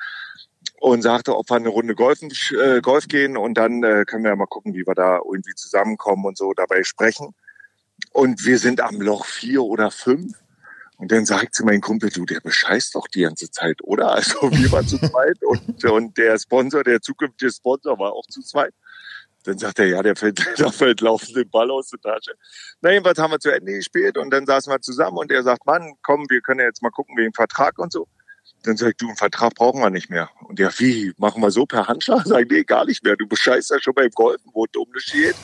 und sagte, ob wir eine Runde Golfen, äh, Golf gehen und dann äh, können wir ja mal gucken, wie wir da irgendwie zusammenkommen und so dabei sprechen. Und wir sind am Loch vier oder fünf. Und dann sagt sie mein Kumpel, du, der bescheißt doch die ganze Zeit, oder? Also wir waren zu zweit und, und der Sponsor, der zukünftige Sponsor war auch zu zweit. Dann sagt er, ja, der fällt, der fällt laufend den Ball aus der Tasche. Na, jedenfalls haben wir zu Ende gespielt und dann saßen wir zusammen und er sagt, Mann, komm, wir können jetzt mal gucken wegen Vertrag und so. Dann sag ich, du, einen Vertrag brauchen wir nicht mehr. Und ja, wie, machen wir so per Handschlag? Sag ich, nee, gar nicht mehr. Du bescheißt ja schon beim Golfen, wo du um das geht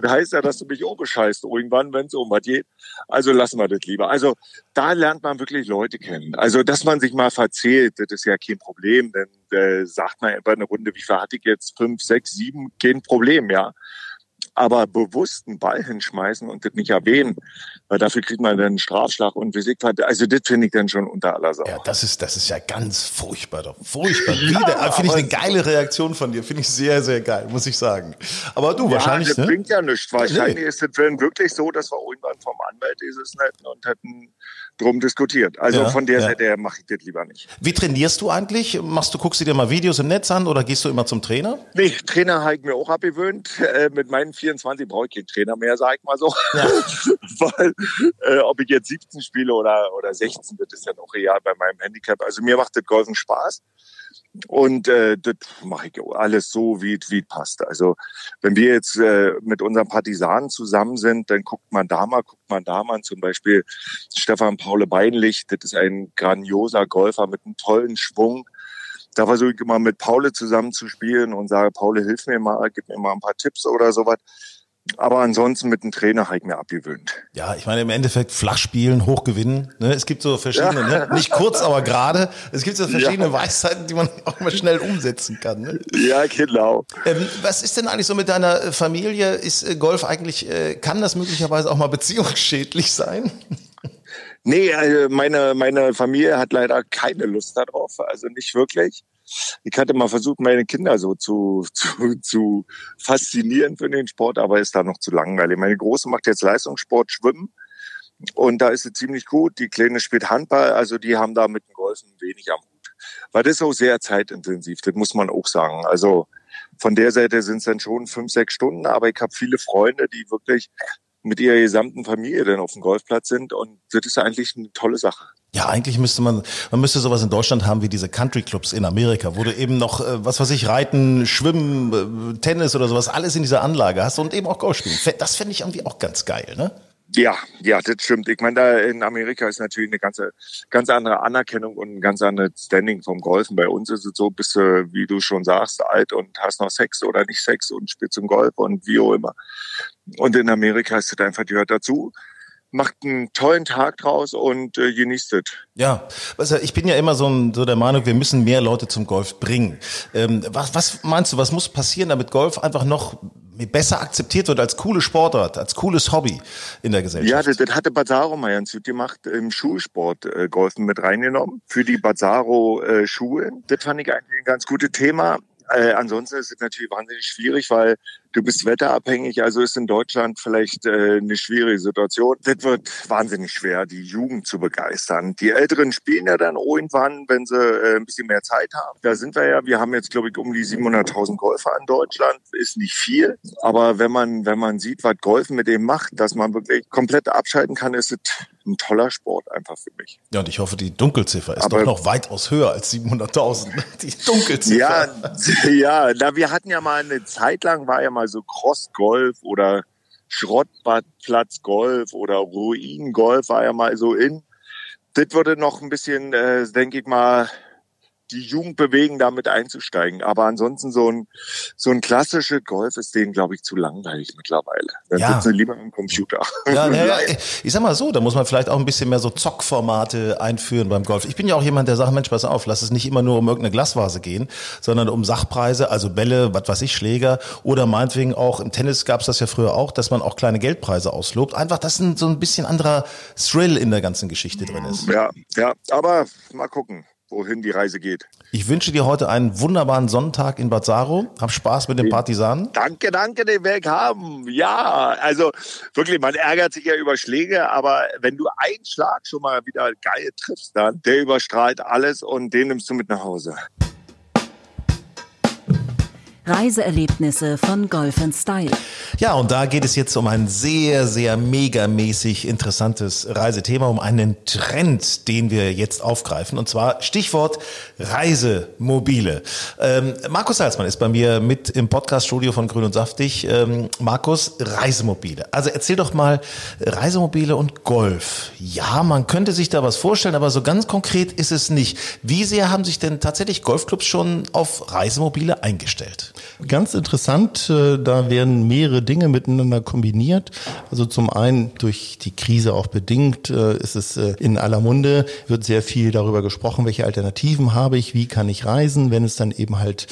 das heißt ja, dass du mich auch bescheißt irgendwann, wenn es um was geht. Also lassen wir das lieber. Also da lernt man wirklich Leute kennen. Also dass man sich mal verzählt, das ist ja kein Problem. Denn äh, sagt man bei einer Runde, wie viel hatte ich jetzt? Fünf, sechs, sieben, kein Problem, ja aber bewusst einen Ball hinschmeißen und das nicht erwähnen, weil dafür kriegt man dann einen Strafschlag und Physik. Also das finde ich dann schon unter aller Sau. Ja, das ist, das ist ja ganz furchtbar, doch. Furchtbar. Ja, finde ich eine geile Reaktion von dir. Finde ich sehr, sehr geil, muss ich sagen. Aber du, ja, wahrscheinlich. Das ne? bringt ja nichts. Wahrscheinlich nee. ist es wirklich so, dass wir irgendwann vom Anwalt dieses netten und hätten drum diskutiert. Also ja, von der ja. Seite mache ich das lieber nicht. Wie trainierst du eigentlich? Machst du, guckst du dir mal Videos im Netz an oder gehst du immer zum Trainer? Nee, Trainer habe ich mir auch abgewöhnt. Äh, mit meinen 24 brauche ich keinen Trainer mehr, sag ich mal so. Ja. Weil äh, ob ich jetzt 17 spiele oder, oder 16, das ist ja noch real bei meinem Handicap. Also mir macht das Golfen Spaß. Und äh, das mache ich alles so, wie es passt. Also wenn wir jetzt äh, mit unseren Partisanen zusammen sind, dann guckt man da mal, guckt man da mal. Zum Beispiel Stefan Paule Beinlich, das ist ein grandioser Golfer mit einem tollen Schwung. Da versuche ich immer mit Paule zusammen zu spielen und sage, Paule, hilf mir mal, gib mir mal ein paar Tipps oder sowas. Aber ansonsten mit dem Trainer habe ich mir abgewöhnt. Ja, ich meine im Endeffekt flach spielen, hoch gewinnen. Ne? Es gibt so verschiedene, ja. ne? nicht kurz, aber gerade. Es gibt so verschiedene ja. Weisheiten, die man auch mal schnell umsetzen kann. Ne? Ja, genau. Ähm, was ist denn eigentlich so mit deiner Familie? Ist äh, Golf eigentlich, äh, kann das möglicherweise auch mal beziehungsschädlich sein? Nee, also meine, meine Familie hat leider keine Lust darauf, also nicht wirklich ich hatte mal versucht, meine Kinder so zu, zu, zu faszinieren für den Sport, aber ist da noch zu langweilig. Meine Große macht jetzt Leistungssport, Schwimmen. Und da ist sie ziemlich gut. Die Kleine spielt Handball, also die haben da mit dem Golfen wenig am Hut. Weil das ist auch sehr zeitintensiv, das muss man auch sagen. Also von der Seite sind es dann schon fünf, sechs Stunden, aber ich habe viele Freunde, die wirklich mit ihrer gesamten Familie dann auf dem Golfplatz sind und das ist eigentlich eine tolle Sache. Ja, eigentlich müsste man, man müsste sowas in Deutschland haben wie diese Country Clubs in Amerika, wo du eben noch, äh, was weiß ich, Reiten, Schwimmen, äh, Tennis oder sowas, alles in dieser Anlage hast und eben auch Golf spielen. Das fände ich irgendwie auch ganz geil, ne? Ja, ja, das stimmt. Ich meine, da in Amerika ist natürlich eine ganze, ganz andere Anerkennung und ein ganz anderes Standing vom Golfen. Bei uns ist es so, bist du, wie du schon sagst, alt und hast noch Sex oder nicht Sex und spielst zum Golf und wie auch immer. Und in Amerika ist das einfach, die gehört dazu macht einen tollen Tag draus und äh, genießt es. Ja, also ich bin ja immer so, ein, so der Meinung, wir müssen mehr Leute zum Golf bringen. Ähm, was, was meinst du, was muss passieren, damit Golf einfach noch besser akzeptiert wird als coole Sportart, als cooles Hobby in der Gesellschaft? Ja, das, das hatte Bazzaro mal ganz gut gemacht, im Schulsport äh, Golfen mit reingenommen, für die Bazzaro-Schulen. Äh, das fand ich eigentlich ein ganz gutes Thema. Äh, ansonsten ist es natürlich wahnsinnig schwierig, weil du bist wetterabhängig, also ist in Deutschland vielleicht äh, eine schwierige Situation. Das wird wahnsinnig schwer, die Jugend zu begeistern. Die Älteren spielen ja dann irgendwann, wenn sie äh, ein bisschen mehr Zeit haben. Da sind wir ja, wir haben jetzt glaube ich um die 700.000 Golfer in Deutschland, ist nicht viel, aber wenn man wenn man sieht, was Golfen mit dem macht, dass man wirklich komplett abschalten kann, ist es ein toller Sport einfach für mich. Ja, und ich hoffe, die Dunkelziffer ist Aber, doch noch weitaus höher als 700.000. Die Dunkelziffer. Ja, ja, na, wir hatten ja mal eine Zeit lang, war ja mal so Cross-Golf oder Schrottplatz-Golf oder Ruinen-Golf war ja mal so in. Das würde noch ein bisschen, äh, denke ich mal, die Jugend bewegen, damit einzusteigen. Aber ansonsten so ein, so ein klassisches Golf ist denen, glaube ich, zu langweilig mittlerweile. Dann ja. sitzen sie lieber im Computer. Ja, ja, ja, ich sag mal so, da muss man vielleicht auch ein bisschen mehr so Zockformate einführen beim Golf. Ich bin ja auch jemand, der sagt, Mensch, pass auf, lass es nicht immer nur um irgendeine Glasvase gehen, sondern um Sachpreise, also Bälle, was weiß ich, Schläger oder meinetwegen auch, im Tennis gab es das ja früher auch, dass man auch kleine Geldpreise auslobt. Einfach, dass ein, so ein bisschen anderer Thrill in der ganzen Geschichte drin ist. Ja, ja, aber mal gucken wohin die Reise geht. Ich wünsche dir heute einen wunderbaren Sonntag in Bazzaro. Hab Spaß mit den Partisanen. Danke, danke, den Weg haben. Ja, also wirklich, man ärgert sich ja über Schläge, aber wenn du einen Schlag schon mal wieder geil triffst, dann der überstrahlt alles und den nimmst du mit nach Hause. Reiseerlebnisse von Golf Style. Ja, und da geht es jetzt um ein sehr, sehr megamäßig interessantes Reisethema, um einen Trend, den wir jetzt aufgreifen. Und zwar Stichwort Reisemobile. Ähm, Markus Salzmann ist bei mir mit im Podcaststudio von Grün und Saftig. Ähm, Markus, Reisemobile. Also erzähl doch mal Reisemobile und Golf. Ja, man könnte sich da was vorstellen, aber so ganz konkret ist es nicht. Wie sehr haben sich denn tatsächlich Golfclubs schon auf Reisemobile eingestellt? Ganz interessant, äh, da werden mehrere Dinge miteinander kombiniert. Also zum einen durch die Krise auch bedingt äh, ist es äh, in aller Munde, wird sehr viel darüber gesprochen, welche Alternativen habe ich, wie kann ich reisen, wenn es dann eben halt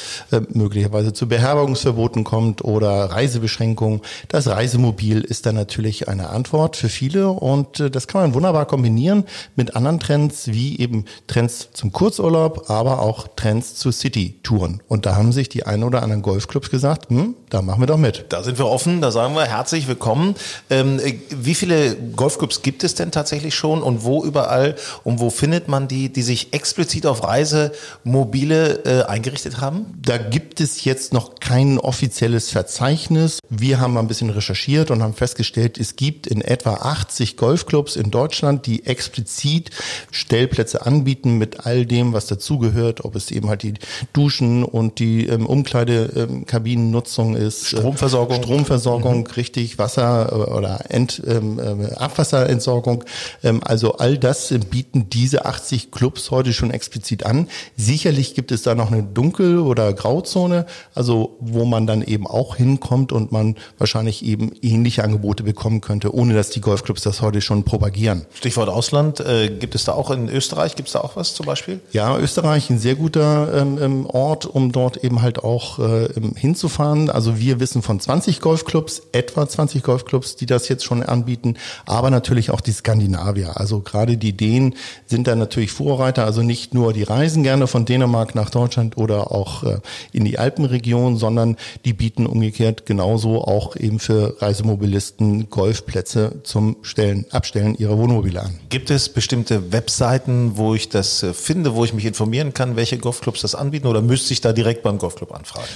möglicherweise zu Beherbergungsverboten kommt oder Reisebeschränkungen. Das Reisemobil ist dann natürlich eine Antwort für viele und das kann man wunderbar kombinieren mit anderen Trends, wie eben Trends zum Kurzurlaub, aber auch Trends zu City-Touren. Und da haben sich die ein oder anderen Golfclubs gesagt, hm, da machen wir doch mit. Da sind wir offen, da sagen wir herzlich willkommen. Ähm, wie viele Golfclubs gibt es denn tatsächlich schon und wo überall und wo findet man die, die sich explizit auf Reisemobile äh, eingerichtet haben? Da gibt es jetzt noch kein offizielles Verzeichnis. Wir haben mal ein bisschen recherchiert und haben festgestellt, es gibt in etwa 80 Golfclubs in Deutschland, die explizit Stellplätze anbieten mit all dem, was dazugehört, ob es eben halt die Duschen und die ähm, Umkleidekabinennutzung ist. Äh, Stromversorgung. Stromversorgung, mhm. richtig, Wasser äh, oder Ent, ähm, äh, Abwasserentsorgung. Ähm, also all das bieten diese 80 Clubs heute schon explizit an. Sicherlich gibt es da noch eine Dunkel- oder Grauzone, also wo man dann eben auch hinkommt und man wahrscheinlich eben ähnliche Angebote bekommen könnte, ohne dass die Golfclubs das heute schon propagieren. Stichwort Ausland, äh, gibt es da auch in Österreich, gibt es da auch was zum Beispiel? Ja, Österreich ein sehr guter ähm, ähm Ort, um dort eben halt auch äh, hinzufahren. Also wir wissen von 20 Golfclubs, etwa 20 Golfclubs, die das jetzt schon anbieten, aber natürlich auch die Skandinavier. Also gerade die Dänen sind da natürlich Vorreiter, also nicht nur die reisen gerne von Dänemark nach Deutschland oder auch äh, in die Alpenregion, sondern die bieten umgekehrt genauso auch eben für Reisemobilisten Golfplätze zum Stellen, Abstellen ihrer Wohnmobile an. Gibt es bestimmte Webseiten, wo ich das äh, finde, wo ich mich informieren kann, welche Golfclubs das anbieten oder müsste ich da direkt beim Golfclub anfragen?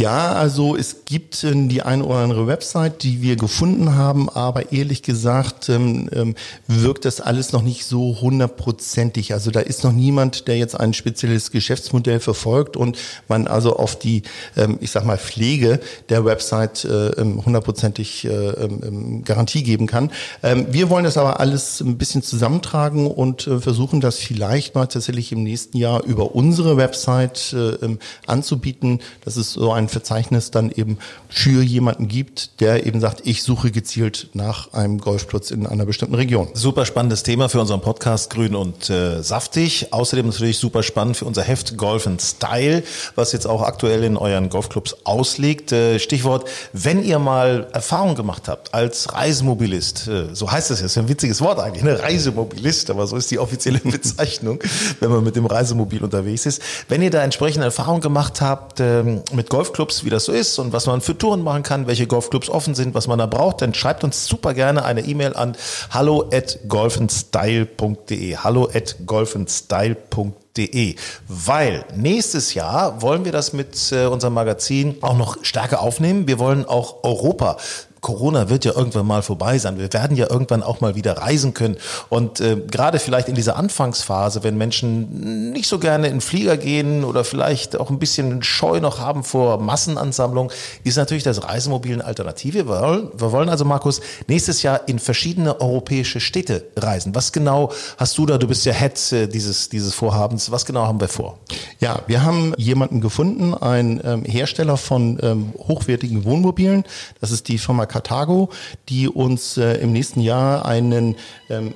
Ja, also es gibt äh, die eine oder andere Website, die wir gefunden haben, aber ehrlich gesagt ähm, ähm, wirkt das alles noch nicht so hundertprozentig. Also da ist noch niemand, der jetzt ein spezielles Geschäftsmodell verfolgt und man also auf die, ähm, ich sag mal, Pflege der Website äh, ähm, hundertprozentig äh, ähm, Garantie geben kann. Ähm, wir wollen das aber alles ein bisschen zusammentragen und äh, versuchen das vielleicht mal tatsächlich im nächsten Jahr über unsere Website äh, anzubieten. Das ist so ein Verzeichnis dann eben für jemanden gibt, der eben sagt, ich suche gezielt nach einem Golfplatz in einer bestimmten Region. Super spannendes Thema für unseren Podcast Grün und äh, Saftig. Außerdem natürlich super spannend für unser Heft Golf and Style, was jetzt auch aktuell in euren Golfclubs ausliegt. Äh, Stichwort, wenn ihr mal Erfahrung gemacht habt als Reisemobilist, äh, so heißt das jetzt, ein witziges Wort eigentlich, ne? Reisemobilist, aber so ist die offizielle Bezeichnung, wenn man mit dem Reisemobil unterwegs ist. Wenn ihr da entsprechende Erfahrung gemacht habt ähm, mit Golfclubs, Golfclubs, wie das so ist und was man für Touren machen kann, welche Golfclubs offen sind, was man da braucht, dann schreibt uns super gerne eine E-Mail an hallo at golfenstyle.de. Hallo at golfenstyle.de. Weil nächstes Jahr wollen wir das mit äh, unserem Magazin auch noch stärker aufnehmen. Wir wollen auch Europa Corona wird ja irgendwann mal vorbei sein. Wir werden ja irgendwann auch mal wieder reisen können. Und äh, gerade vielleicht in dieser Anfangsphase, wenn Menschen nicht so gerne in Flieger gehen oder vielleicht auch ein bisschen Scheu noch haben vor Massenansammlung, ist natürlich das Reisemobil eine Alternative. Wir wollen, wir wollen also, Markus, nächstes Jahr in verschiedene europäische Städte reisen. Was genau hast du da? Du bist ja Head äh, dieses, dieses Vorhabens. Was genau haben wir vor? Ja, wir haben jemanden gefunden, ein ähm, Hersteller von ähm, hochwertigen Wohnmobilen. Das ist die Firma Karthago, die uns äh, im nächsten Jahr einen ähm,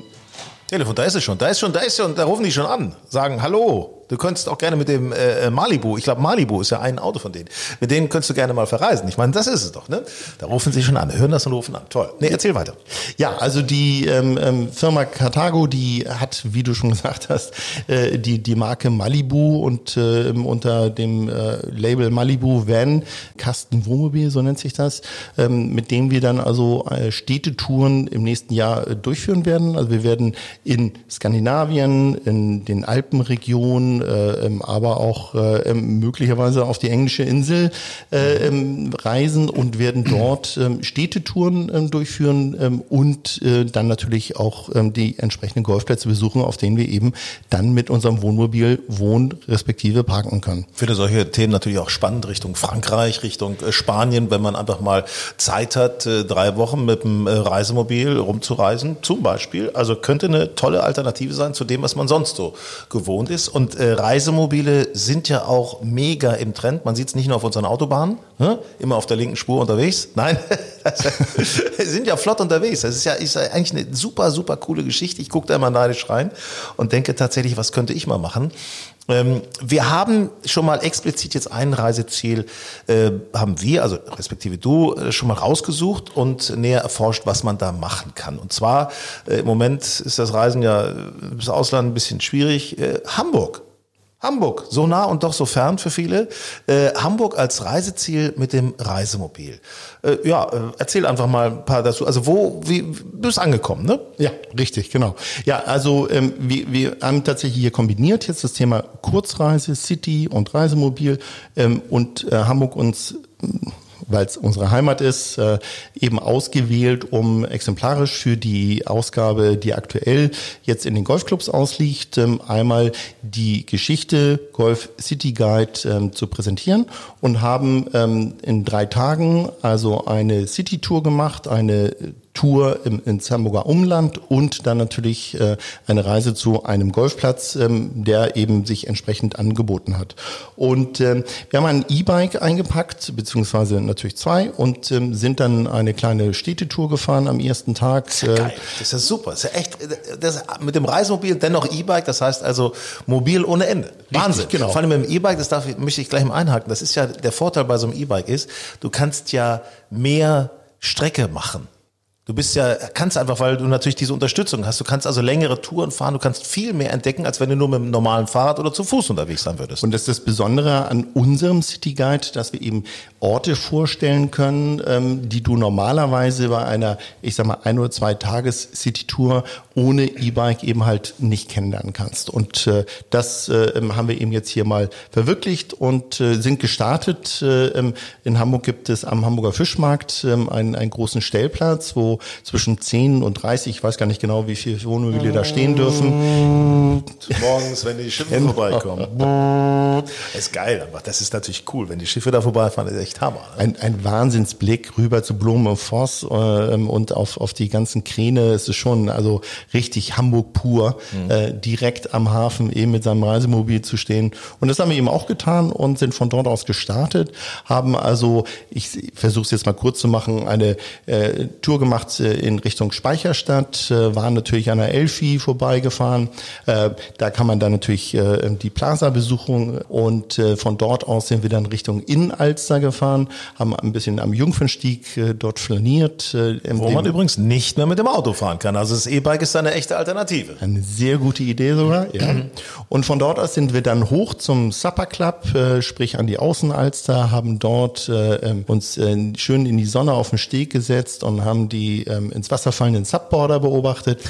Telefon, da ist es schon, da ist schon, da ist schon, da rufen die schon an, sagen Hallo, Du könntest auch gerne mit dem äh, Malibu, ich glaube Malibu ist ja ein Auto von denen, mit denen könntest du gerne mal verreisen. Ich meine, das ist es doch, ne? Da rufen sie schon an, hören das und rufen an. Toll. Nee, erzähl weiter. Ja, also die ähm, ähm, Firma Carthago, die hat, wie du schon gesagt hast, äh, die, die Marke Malibu und äh, unter dem äh, Label Malibu Van Kasten Wohnmobil, so nennt sich das, ähm, mit dem wir dann also äh, Städtetouren im nächsten Jahr äh, durchführen werden. Also wir werden in Skandinavien, in den Alpenregionen, äh, ähm, aber auch äh, ähm, möglicherweise auf die englische Insel äh, ähm, reisen und werden dort Städtetouren durchführen und dann natürlich auch die entsprechenden Golfplätze besuchen, auf denen wir eben dann mit unserem Wohnmobil wohnen respektive parken können. Ich finde solche Themen natürlich auch spannend Richtung Frankreich, Richtung Spanien, wenn man einfach mal Zeit hat, drei Wochen mit dem Reisemobil rumzureisen, zum Beispiel. Also könnte eine tolle Alternative sein zu dem, was man sonst so gewohnt ist. Und äh, Reisemobile sind ja auch mega im Trend. Man sieht es nicht nur auf unseren Autobahnen, ne? immer auf der linken Spur unterwegs. Nein, sind ja flott unterwegs. Das ist ja, ist ja eigentlich eine super, super coole Geschichte. Ich gucke da immer neidisch rein und denke tatsächlich, was könnte ich mal machen? Ähm, wir haben schon mal explizit jetzt ein Reiseziel, äh, haben wir, also respektive du, äh, schon mal rausgesucht und näher erforscht, was man da machen kann. Und zwar, äh, im Moment ist das Reisen ja äh, bis Ausland ein bisschen schwierig. Äh, Hamburg Hamburg, so nah und doch so fern für viele. Äh, Hamburg als Reiseziel mit dem Reisemobil. Äh, ja, äh, erzähl einfach mal ein paar dazu. Also wo, wie bist angekommen, ne? Ja, richtig, genau. Ja, also ähm, wir, wir haben tatsächlich hier kombiniert jetzt das Thema Kurzreise, City und Reisemobil ähm, und äh, Hamburg uns weil es unsere Heimat ist, äh, eben ausgewählt, um exemplarisch für die Ausgabe, die aktuell jetzt in den Golfclubs ausliegt, ähm, einmal die Geschichte Golf City Guide ähm, zu präsentieren und haben ähm, in drei Tagen also eine City Tour gemacht, eine Tour im, ins Hamburger Umland und dann natürlich äh, eine Reise zu einem Golfplatz, ähm, der eben sich entsprechend angeboten hat. Und ähm, wir haben ein E-Bike eingepackt, beziehungsweise natürlich zwei und ähm, sind dann eine kleine Städtetour gefahren am ersten Tag. Das ist ja geil. Das ist super. Das ist ja echt, das, mit dem Reisemobil dennoch E-Bike, das heißt also mobil ohne Ende. Wahnsinn. Richtig, genau. Vor allem mit dem E-Bike, das darf, möchte ich gleich mal einhaken. Das ist ja, der Vorteil bei so einem E-Bike ist, du kannst ja mehr Strecke machen. Du bist ja, kannst einfach, weil du natürlich diese Unterstützung hast. Du kannst also längere Touren fahren, du kannst viel mehr entdecken, als wenn du nur mit einem normalen Fahrrad oder zu Fuß unterwegs sein würdest. Und das ist das Besondere an unserem City Guide, dass wir eben Orte vorstellen können, ähm, die du normalerweise bei einer, ich sag mal, ein oder zwei Tages City Tour ohne E-Bike eben halt nicht kennenlernen kannst. Und äh, das äh, haben wir eben jetzt hier mal verwirklicht und äh, sind gestartet. Äh, in Hamburg gibt es am Hamburger Fischmarkt äh, einen, einen großen Stellplatz, wo zwischen 10 und 30, ich weiß gar nicht genau, wie viele Wohnmobile da stehen dürfen. Morgens, wenn die Schiffe vorbeikommen. ist geil, aber das ist natürlich cool. Wenn die Schiffe da vorbeifahren, ist echt Hammer. Ein, ein Wahnsinnsblick rüber zu Blumen und Voss äh, und auf, auf die ganzen Kräne. Es ist schon also richtig Hamburg pur, mhm. äh, direkt am Hafen eben mit seinem Reisemobil zu stehen. Und das haben wir eben auch getan und sind von dort aus gestartet, haben also, ich versuche es jetzt mal kurz zu machen, eine äh, Tour gemacht gemacht äh, in Richtung Speicherstadt, äh, waren natürlich an der Elfi vorbeigefahren. Äh, da kann man dann natürlich die Plaza besuchen und von dort aus sind wir dann Richtung Innenalster gefahren, haben ein bisschen am Jungfernstieg dort flaniert. Wo man übrigens nicht mehr mit dem Auto fahren kann. Also das E-Bike ist eine echte Alternative. Eine sehr gute Idee sogar, ja. Und von dort aus sind wir dann hoch zum Supper Club, sprich an die Außenalster, haben dort ähm, uns schön in die Sonne auf den Steg gesetzt und haben die die ähm, ins Wasser fallenden Subborder beobachtet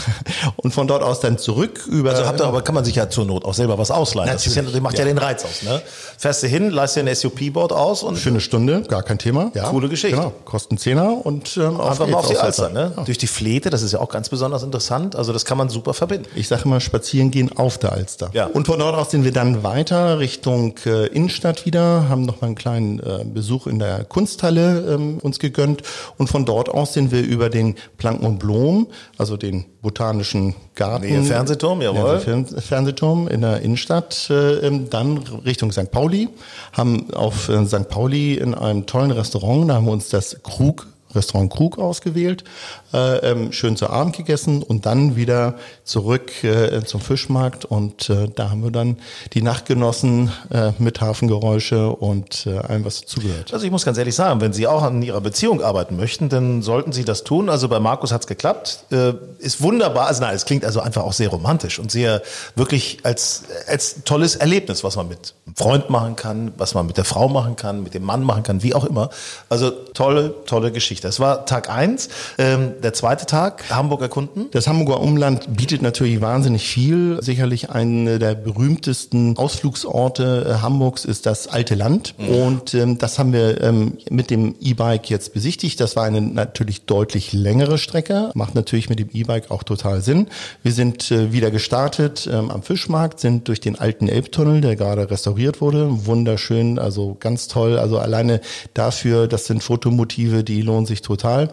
und von dort aus dann zurück über. Also habt ihr, aber kann man sich ja zur Not auch selber was ausleihen. Das, ja, das macht ja. ja. den Reiz aus. Ne? Fährst du hin, leist dir ein SUP-Board aus und für eine Stunde, gar kein Thema. Ja, Coole Geschichte. Genau. Kosten Zehner und ähm, einfach mal auf die Alster. Ne? Ja. Durch die Flete, das ist ja auch ganz besonders interessant. Also das kann man super verbinden. Ich sage immer spazieren gehen auf der Alster. Ja. Und von dort aus sind wir dann weiter Richtung äh, Innenstadt wieder, haben noch mal einen kleinen äh, Besuch in der Kunsthalle ähm, uns gegönnt und von dort aus sind wir über den Planck und Blom, also den botanischen Garten. Nee, Fernsehturm, jawohl. Ja, Fernsehturm in der Innenstadt, äh, dann Richtung St. Pauli, haben auf äh, St. Pauli in einem tollen Restaurant, da haben wir uns das Krug Restaurant Krug ausgewählt, äh, ähm, schön zu Abend gegessen und dann wieder zurück äh, zum Fischmarkt und äh, da haben wir dann die Nacht genossen äh, mit Hafengeräusche und äh, allem, was zugehört. Also ich muss ganz ehrlich sagen, wenn Sie auch an Ihrer Beziehung arbeiten möchten, dann sollten Sie das tun. Also bei Markus hat's geklappt, äh, ist wunderbar. Also nein, es klingt also einfach auch sehr romantisch und sehr wirklich als als tolles Erlebnis, was man mit einem Freund machen kann, was man mit der Frau machen kann, mit dem Mann machen kann, wie auch immer. Also tolle, tolle Geschichte. Geschichte. Das war Tag eins. Ähm, der zweite Tag, Hamburg erkunden. Das Hamburger Umland bietet natürlich wahnsinnig viel. Sicherlich einer der berühmtesten Ausflugsorte äh, Hamburgs ist das alte Land. Mhm. Und ähm, das haben wir ähm, mit dem E-Bike jetzt besichtigt. Das war eine natürlich deutlich längere Strecke. Macht natürlich mit dem E-Bike auch total Sinn. Wir sind äh, wieder gestartet ähm, am Fischmarkt, sind durch den alten Elbtunnel, der gerade restauriert wurde. Wunderschön, also ganz toll. Also alleine dafür, das sind Fotomotive, die lohnen sich total. Mhm.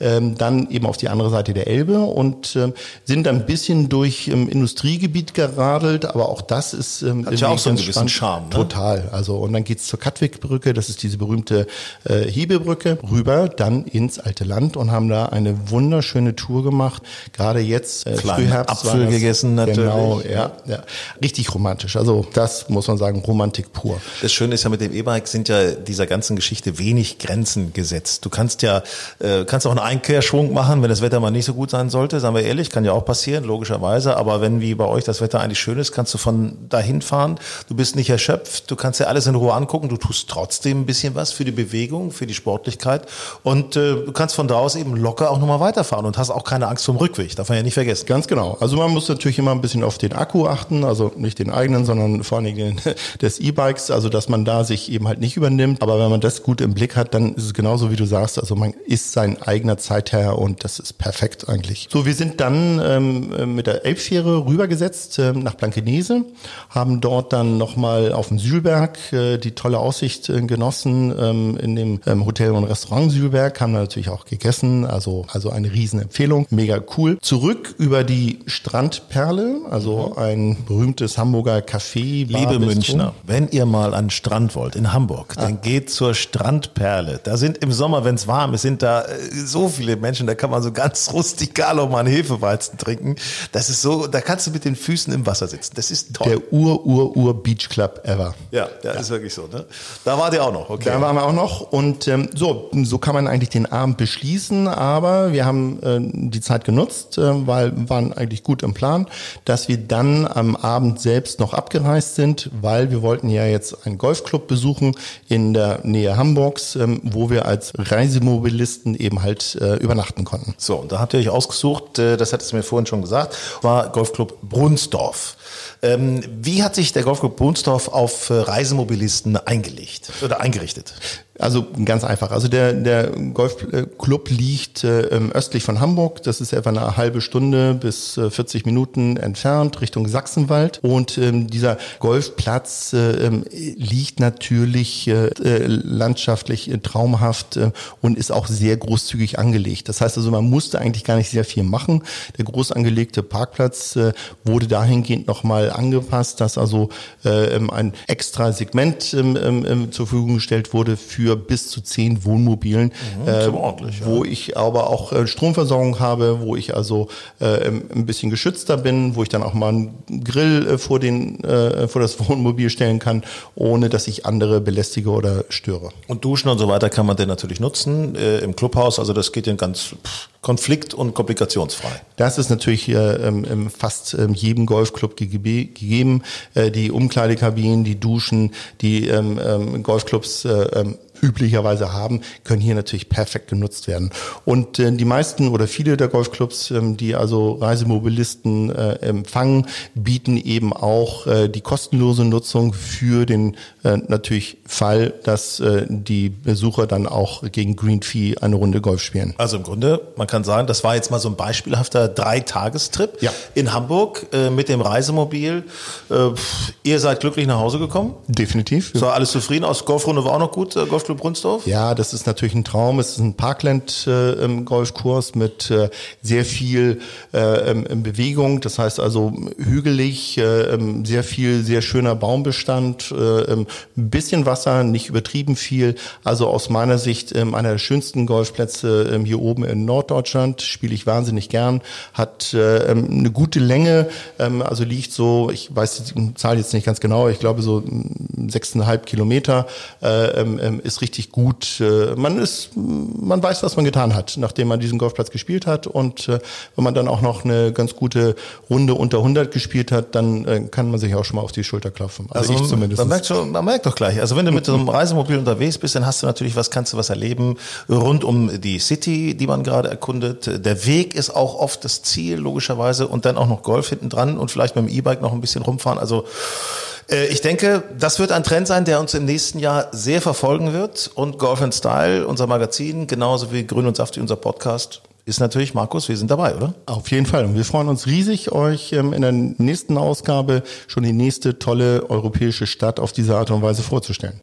Ähm, dann eben auf die andere Seite der Elbe und ähm, sind ein bisschen durch ähm, Industriegebiet geradelt, aber auch das ist ähm, Hat ja auch so einen gewissen Charme. Ne? Total. Also und dann geht's zur Katwigbrücke, das ist diese berühmte äh, Hebebrücke, rüber dann ins alte Land und haben da eine wunderschöne Tour gemacht. Gerade jetzt äh, Frühherbst Apfel das, gegessen natürlich. Genau, ja, ja, richtig romantisch. Also das muss man sagen, Romantik pur. Das Schöne ist ja mit dem E-Bike sind ja dieser ganzen Geschichte wenig Grenzen gesetzt. Du kannst ja ja, äh, kannst auch einen Einkehrschwung machen, wenn das Wetter mal nicht so gut sein sollte, sagen wir ehrlich, kann ja auch passieren, logischerweise. Aber wenn wie bei euch das Wetter eigentlich schön ist, kannst du von dahin fahren. Du bist nicht erschöpft, du kannst dir alles in Ruhe angucken, du tust trotzdem ein bisschen was für die Bewegung, für die Sportlichkeit und äh, du kannst von da aus eben locker auch nochmal weiterfahren und hast auch keine Angst vom Rückweg. Darf man ja nicht vergessen. Ganz genau. Also man muss natürlich immer ein bisschen auf den Akku achten, also nicht den eigenen, sondern vor allen Dingen des E-Bikes, also dass man da sich eben halt nicht übernimmt. Aber wenn man das gut im Blick hat, dann ist es genauso wie du sagst. Also man ist sein eigener Zeitherr und das ist perfekt eigentlich. So, wir sind dann ähm, mit der Elbfähre rübergesetzt äh, nach Blankenese, haben dort dann nochmal auf dem Sühlberg äh, die tolle Aussicht äh, genossen ähm, in dem ähm, Hotel und Restaurant Sühlberg, haben natürlich auch gegessen, also, also eine Riesenempfehlung, mega cool. Zurück über die Strandperle, also mhm. ein berühmtes Hamburger Café. Liebe Münchner, wenn ihr mal an den Strand wollt in Hamburg, dann ah. geht zur Strandperle. Da sind im Sommer, wenn es warm ist, sind da äh, so viele Menschen, da kann man so ganz rustikal auch mal einen Hefeweizen trinken. Das ist so, da kannst du mit den Füßen im Wasser sitzen. Das ist toll. Der Ur-Ur-Ur Beach Club ever. Ja, der ja. ist wirklich so. Ne? Da wart ihr auch noch, okay. Da waren wir auch noch und ähm, so, so kann man eigentlich den Abend beschließen, aber wir haben äh, die Zeit genutzt, äh, weil wir waren eigentlich gut im Plan, dass wir dann am Abend selbst noch abgereist sind, weil wir wollten ja jetzt einen Golfclub besuchen in der Nähe Hamburgs, ähm, wo wir als Reisemobilisten eben halt äh, übernachten konnten. So, und da habt ihr euch ausgesucht, äh, das hattest du mir vorhin schon gesagt, war Golfclub Brunsdorf. Ähm, wie hat sich der Golfclub Brunsdorf auf äh, Reisemobilisten eingelegt oder eingerichtet? Also ganz einfach. Also der, der Golfclub liegt äh, östlich von Hamburg. Das ist etwa eine halbe Stunde bis äh, 40 Minuten entfernt Richtung Sachsenwald. Und ähm, dieser Golfplatz äh, ähm, liegt natürlich äh, äh landschaftlich traumhaft und ist auch sehr großzügig angelegt. Das heißt also, man musste eigentlich gar nicht sehr viel machen. Der groß angelegte Parkplatz wurde dahingehend nochmal angepasst, dass also äh, ähm, ein extra Segment äh, äh, zur Verfügung gestellt wurde für bis zu zehn Wohnmobilen, mhm, äh, wo ja. ich aber auch äh, Stromversorgung habe, wo ich also ein bisschen geschützter bin, wo ich dann auch mal einen Grill vor, den, vor das Wohnmobil stellen kann, ohne dass ich andere belästige oder störe. Und Duschen und so weiter kann man denn natürlich nutzen äh, im Clubhaus. Also das geht ja ganz konflikt- und komplikationsfrei. Das ist natürlich äh, ähm, fast ähm, jedem Golfclub gegeben. Äh, die Umkleidekabinen, die Duschen, die ähm, ähm Golfclubs äh, ähm, üblicherweise haben, können hier natürlich perfekt genutzt werden. Und äh, die meisten oder viele der Golfclubs, ähm, die also Reisemobilisten äh, empfangen, bieten eben auch äh, die kostenlose Nutzung für den äh, natürlich Fall, dass äh, die Besucher dann auch gegen Green Fee eine Runde Golf spielen. Also im Grunde, man kann sagen, das war jetzt mal so ein beispielhafter Dreitagestrip ja. in Hamburg äh, mit dem Reisemobil. Äh, ihr seid glücklich nach Hause gekommen? Definitiv. So alles zufrieden aus. Golfrunde war auch noch gut, äh, Golf Golfclub Brunsdorf? Ja, das ist natürlich ein Traum. Es ist ein Parkland-Golfkurs äh, mit äh, sehr viel äh, ähm, Bewegung. Das heißt also hügelig, äh, ähm, sehr viel, sehr schöner Baumbestand, ähm, ein bisschen Wasser, nicht übertrieben viel. Also aus meiner Sicht einer der schönsten Golfplätze hier oben in Norddeutschland. Spiele ich wahnsinnig gern. Hat eine gute Länge, also liegt so, ich weiß die Zahl jetzt nicht ganz genau, ich glaube so sechseinhalb Kilometer. Ähm, ist richtig gut. Äh, man ist, man weiß, was man getan hat, nachdem man diesen Golfplatz gespielt hat. Und äh, wenn man dann auch noch eine ganz gute Runde unter 100 gespielt hat, dann äh, kann man sich auch schon mal auf die Schulter klopfen. Also, also ich zumindest. Man merkt, schon, man merkt doch gleich. Also wenn du mit so einem Reisemobil unterwegs bist, dann hast du natürlich was, kannst du was erleben rund um die City, die man gerade erkundet. Der Weg ist auch oft das Ziel, logischerweise. Und dann auch noch Golf hinten dran und vielleicht mit dem E-Bike noch ein bisschen rumfahren. Also ich denke, das wird ein Trend sein, der uns im nächsten Jahr sehr verfolgen wird. Und Golf and Style, unser Magazin, genauso wie Grün und Saftig, unser Podcast, ist natürlich, Markus, wir sind dabei, oder? Auf jeden Fall. Und wir freuen uns riesig, euch ähm, in der nächsten Ausgabe schon die nächste tolle europäische Stadt auf diese Art und Weise vorzustellen.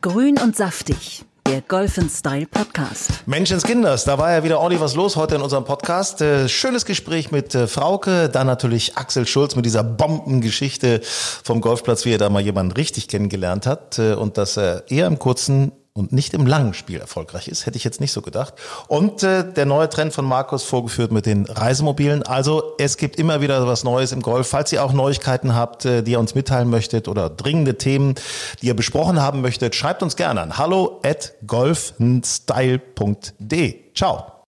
Grün und Saftig der Golf Style Podcast. Menschenskinders, da war ja wieder ordentlich was los heute in unserem Podcast. Äh, schönes Gespräch mit äh, Frauke, dann natürlich Axel Schulz mit dieser Bombengeschichte vom Golfplatz, wie er da mal jemanden richtig kennengelernt hat äh, und dass er eher im Kurzen und nicht im langen Spiel erfolgreich ist. Hätte ich jetzt nicht so gedacht. Und äh, der neue Trend von Markus vorgeführt mit den Reisemobilen. Also es gibt immer wieder was Neues im Golf. Falls ihr auch Neuigkeiten habt, äh, die ihr uns mitteilen möchtet oder dringende Themen, die ihr besprochen haben möchtet, schreibt uns gerne an hallo at golfenstyle.de. Ciao.